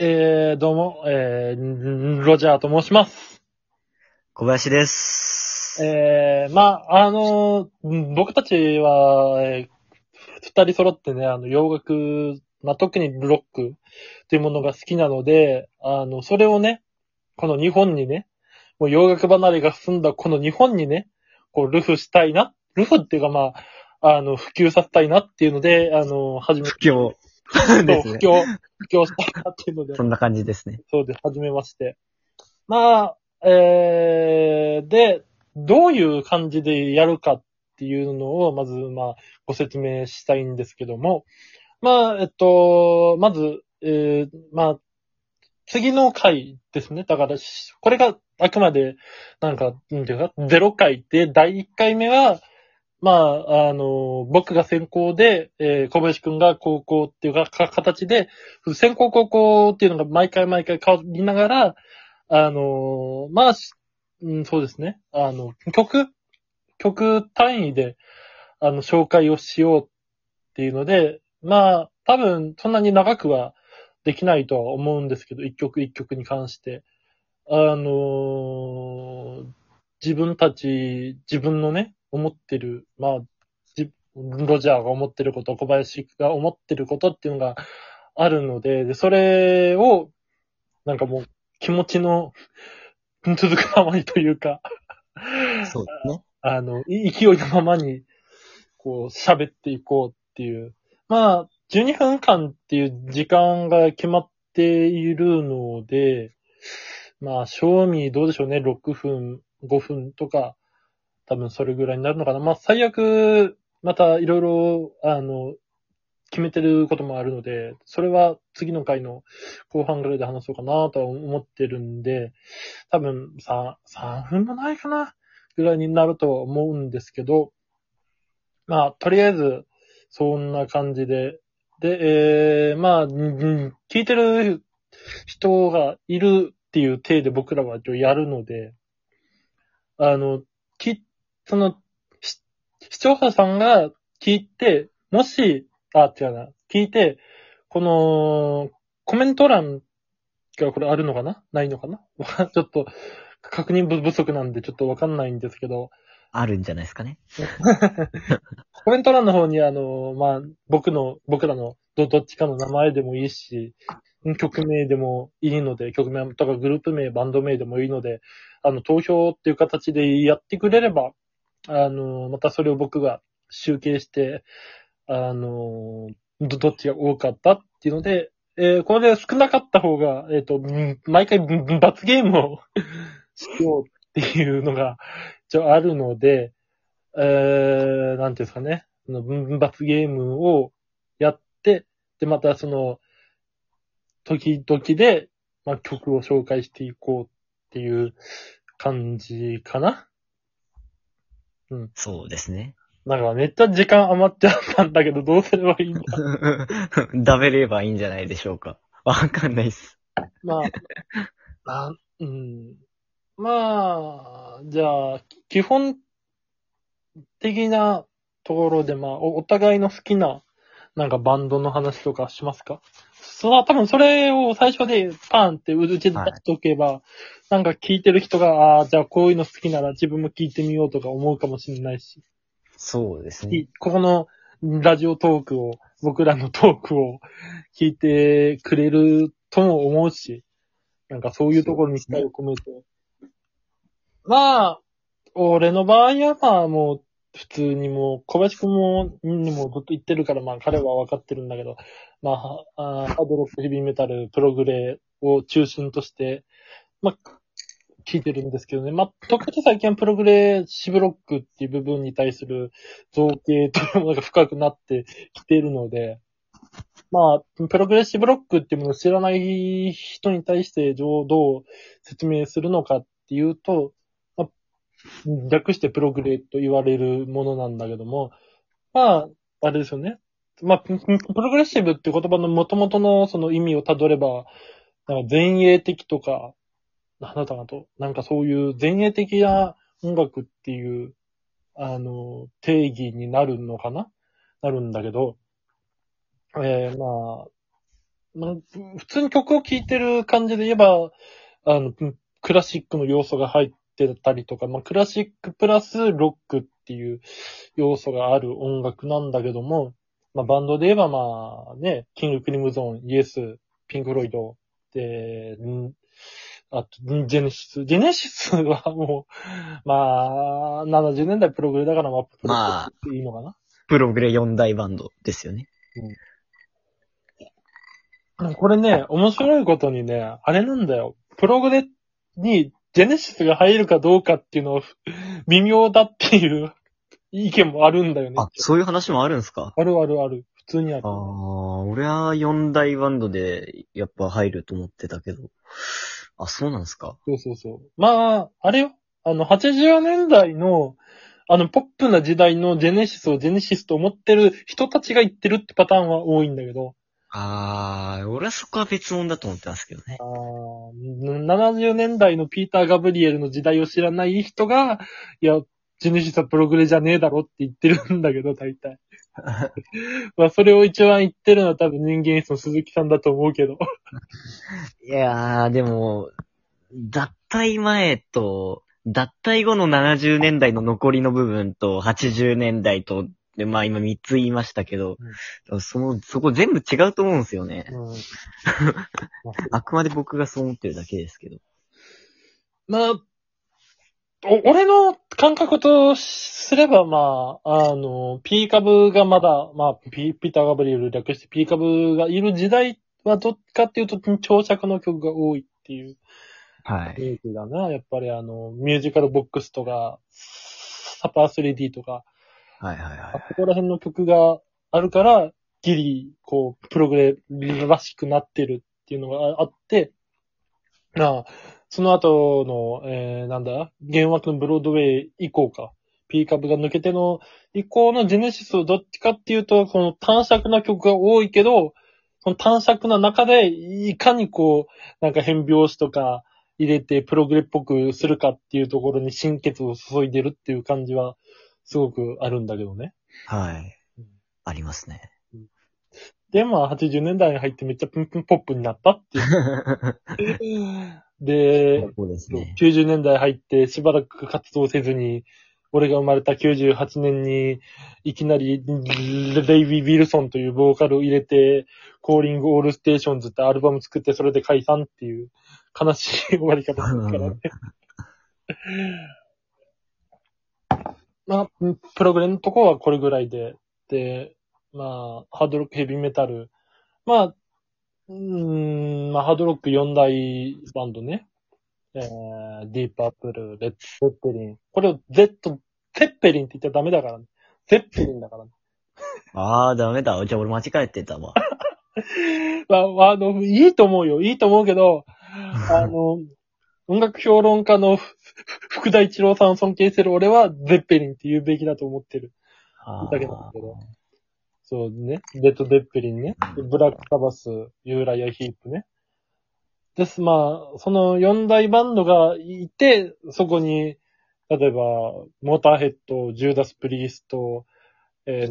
えー、どうも、えー、ロジャーと申します。小林です。えー、まあ、あのー僕たちは、えー二人揃ってね、あの、洋楽、まあ、特にロックっていうものが好きなので、あの、それをね、この日本にね、もう洋楽離れが進んだこの日本にね、こう、ルフしたいな、ルフっていうかまあ、あの、普及させたいなっていうので、あの、始め、不況。ですね布教、布教したいなっていうのでそ、んな感じですね。そうです、始めまして。まあ、えー、で、どういう感じでやるかっていうのを、まず、まあ、ご説明したいんですけども、まあ、えっと、まず、えー、まあ、次の回ですね。だから、しこれがあくまで、なんか、なんていうか、ゼロ回で、第1回目は、まあ、あの、僕が先行で、えー小林くんが高校っていうか、か形で、先行高校っていうのが毎回毎回変わりながら、あの、まあ、うん、そうですね。あの、曲、曲単位で、あの、紹介をしようっていうので、まあ、多分、そんなに長くはできないとは思うんですけど、一曲一曲に関して。あの自分たち、自分のね、思ってる、まあ、じロジャーが思ってること、小林が思ってることっていうのがあるので、でそれを、なんかもう、気持ちの続くままにというか、そうですね。あの、い勢いのままに、こう、喋っていこうっていう。まあ、12分間っていう時間が決まっているので、まあ、賞味どうでしょうね、6分、5分とか、多分それぐらいになるのかな。まあ、最悪、またいろいろ、あの、決めてることもあるので、それは次の回の後半ぐらいで話そうかなとは思ってるんで、多分3、3分もないかなぐらいになるとは思うんですけど、まあ、とりあえず、そんな感じで、で、えー、まあ、聞いてる人がいるっていう体で僕らは一応やるので、あの、き、その、し視聴者さんが聞いて、もし、あ、違うな、聞いて、この、コメント欄がこれあるのかな？ないのかな？ちょっと、確認不足なんでちょっとわかんないんですけど、あるんじゃないですかね。コメント欄の方にあの、まあ、僕の、僕らのど、どっちかの名前でもいいし、曲名でもいいので、曲名とかグループ名、バンド名でもいいので、あの、投票っていう形でやってくれれば、あの、またそれを僕が集計して、あの、ど、どっちが多かったっていうので、えーこれで少なかった方が、えっ、と、毎回ん罰ゲームを しようっていうのが一応あるので、えー、なんていうんですかね、その分罰ゲームをやって、で、またその、時々で、まあ、曲を紹介していこうっていう感じかな。そうですね。なんかめっちゃ時間余っちゃったんだけど、どうすればいいんだ。食べればいいんじゃないでしょうか。わかんないっす。まあ、あうん。まあ、じゃあ、基本的なところで、まあ、おお互いの好きな、なんかバンドの話とかしますか？その、多分それを最初でパーンって打ち出しておけば、なんか聞いてる人が、ああ、じゃあこういうの好きなら自分も聞いてみようとか思うかもしれないし、そうですね。ここのラジオトークを、僕らのトークを聞いてくれるとも思うし、なんかそういうところに期待を込めて。まあ、俺の場合はまあもう、普通にもう、小林くんも、にもずっと言ってるから、まあ彼は分かってるんだけど、まあ、あハードロック、ヘビーメタル、プログレを中心として、まあ、聞いてるんですけどね。まあ、特に最近はプログレシブロックっていう部分に対する造形というものが深くなってきているので、まあ、プログレッシブロックっていうものを知らない人に対してどう説明するのかっていうと、略してプログレと言われるものなんだけども、まあ、あれですよね。まあ、プログレッシブって言葉の元々のその意味をたどれば、なんか前衛的とか、なんだったかと、なんかそういう前衛的な音楽っていう、あの、定義になるのかな？なるんだけど、えー、まあ、まあ、普通に曲を聴いてる感じで言えば、あの、クラシックの要素が入ってたりとか、まあ、クラシックプラスロックっていう要素がある音楽なんだけども、まあ、バンドで言えばまあね、キングクリムゾーン、イエス、ピンクロイド、で、んあと、ジェネシス。ジェネシスはもう、まあ、70年代プログレだから、まあ、プログレまあっていいのかな？プログレ4大バンドですよね。これね、面白いことにね、あれなんだよ。プログレにジェネシスが入るかどうかっていうのは 微妙だっていう 意見もあるんだよね。あ、そういう話もあるんですか？あるあるある。普通にあるあ。あ、俺は4大バンドでやっぱ入ると思ってたけど。あ、そうなんですか？そうそうそう。まあ、あれよ。あの、80年代の、あの、ポップな時代のジェネシスをジェネシスと思ってる人たちが言ってるってパターンは多いんだけど、ああ、俺はそこは別物だと思ってますけどねあ。ー70年代のピーター・ガブリエルの時代を知らない人が、いや、ジェネシスはプログレじゃねえだろって言ってるんだけど、大体。まあ、それを一番言ってるのは多分人間室の鈴木さんだと思うけど。いやー、でも、脱退前と、脱退後の70年代の残りの部分と、80年代と、で、まあ今3つ言いましたけど、その、そこ全部違うと思うんですよね。うん あくまで僕がそう思ってるだけですけど。まあ、お俺の感覚とすれば、まあ、あの、P 株がまだ、まあ、P、ピーター・ガブリエル略して P 株がいる時代はどっちかっていうと、長尺の曲が多いっていうはい。だな。やっぱりあの、ミュージカルボックスとか、サパー 3D とか、はいはいはいここら辺の曲があるから、ギリ、こう、プログレらしくなってるっていうのがあって、なあ、その後の、えー、なんだ、原枠のブロードウェイ以降か。P 株が抜けての以降のジェネシスをどっちかっていうと、この短尺な曲が多いけど、その短尺な中で、いかにこう、なんか変拍子とか入れてプログレっぽくするかっていうところに心血を注いでるっていう感じは、すごくあるんだけどね。い。はいうん。ありますね。で、まあ、80年代に入ってめっちゃプンプンポップになったっていう。で、そうですね。90年代入ってしばらく活動せずに、俺が生まれた98年に、いきなり、レイビー・ウィルソンというボーカルを入れて、コーリング・オール・ステーションズってアルバム作って、それで解散っていう、悲しい終わり方ですからね。まあ、プログレのとこはこれぐらいで、で、まあ、ハードロック、ヘビーメタル。まあ、うーん、まあ、ハードロック4大バンドね。えー、ディープ・パープル、レッド・ツェッペリン。これを Z、ゼッペリンって言っちゃダメだからね。ゼッペリンだからね。あー、ダメだ。じゃあ俺間違えてたわ。まあ、あの、いいと思うよ。いいと思うけど、あの、音楽評論家のふ福田一郎さんを尊敬してる俺は、ゼッペリンって言うべきだと思ってる。あだけなんだけどそうね。レッド・ゼッペリンね。でブラック・サバス、ユーライア・ヒープね。です。まあ、その4大バンドがいて、そこに、例えば、モーターヘッド、ジューダス・プリースト、えー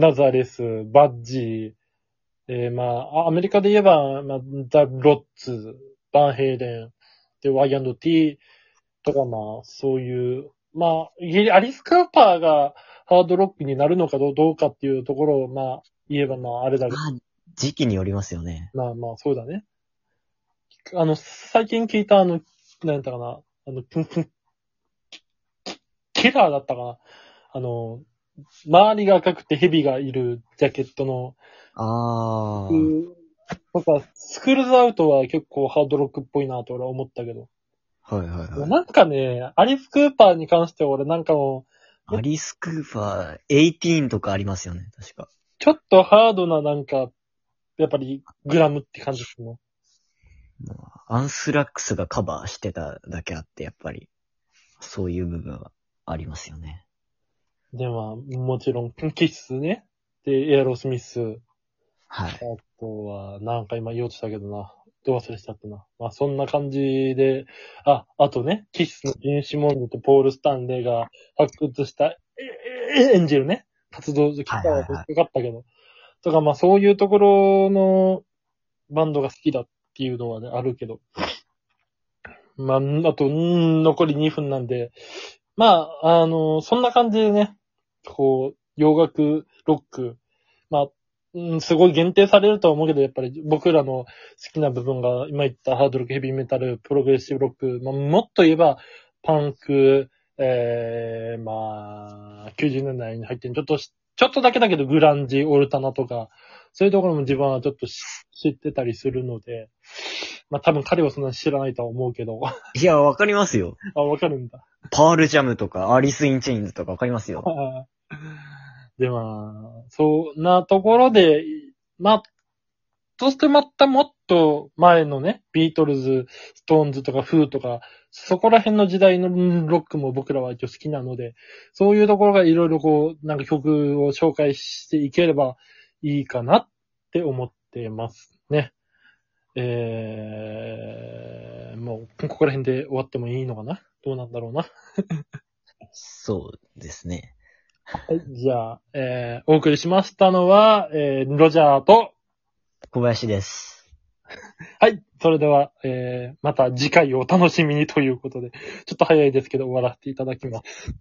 ナザレス、バッジー、えーまあ、アメリカで言えば、まあ、ザ・ロッツ、バンヘイレン、で、Y&T とか、まあ、そういう、まあ、いアリス・クーパーがハードロックになるのかどうかっていうところを、まあ、言えば、まあ、あれだけど、まあ、時期によりますよね。まあまあ、そうだね。あの、最近聞いたあの、なんやったかな、あの、プンプン、キラーだったかな。あの、周りが赤くて蛇がいるジャケットの、あー。うんなんか、スクールズアウトは結構ハードロックっぽいなと俺は思ったけど。はいはいはい。なんかね、アリス・クーパーに関しては俺なんかもう、アリス・クーパー、18とかありますよね、確か。ちょっとハードななんか、やっぱりグラムって感じですね。アンスラックスがカバーしてただけあって、やっぱり、そういう部分はありますよね。で、まあ、もちろん、キッスね。で、エアロスミス。はい。あとは、なんか今言おうとしたけどな。ど忘れしちゃったな。まあそんな感じで、あ、あとね、キスのジン・シモンドとポール・スタンレーが発掘したええエンジェルね。活動、ギターはかかったけど。とかまあそういうところの、バンドが好きだっていうのはね、あるけど。まあ、あと、んー残り2分なんで、まあ、あの、そんな感じでね、こう、洋楽、ロック、まあ、うんすごい限定されるとは思うけど、やっぱり僕らの好きな部分が、今言ったハードロック、ヘビーメタル、プログレッシブロック、まあ、もっと言えば、パンク、えー、まあ、90年代に入ってんちょっとし、ちょっとだけだけど、グランジ、オルタナとか、そういうところも自分はちょっとし知ってたりするので、まあ多分彼はそんなに知らないとは思うけど、いや、わかりますよ。あ、わかるんだ。パールジャムとか、アリス・イン・チェインズとかわかりますよ。で、まあ、そんなところで、ま、そしてまたもっと前のね、ビートルズ、ストーンズとかフーとか、そこら辺の時代のロックも僕らは一応好きなので、そういうところがいろいろこう、なんか曲を紹介していければいいかなって思ってますね。えー、もう、ここら辺で終わってもいいのかな？どうなんだろうな？そうですね。はい、じゃあ、えー、お送りしましたのは、えー、ロジャーと、小林です。はい、それでは、えー、また次回をお楽しみにということで、ちょっと早いですけど終わらせていただきます。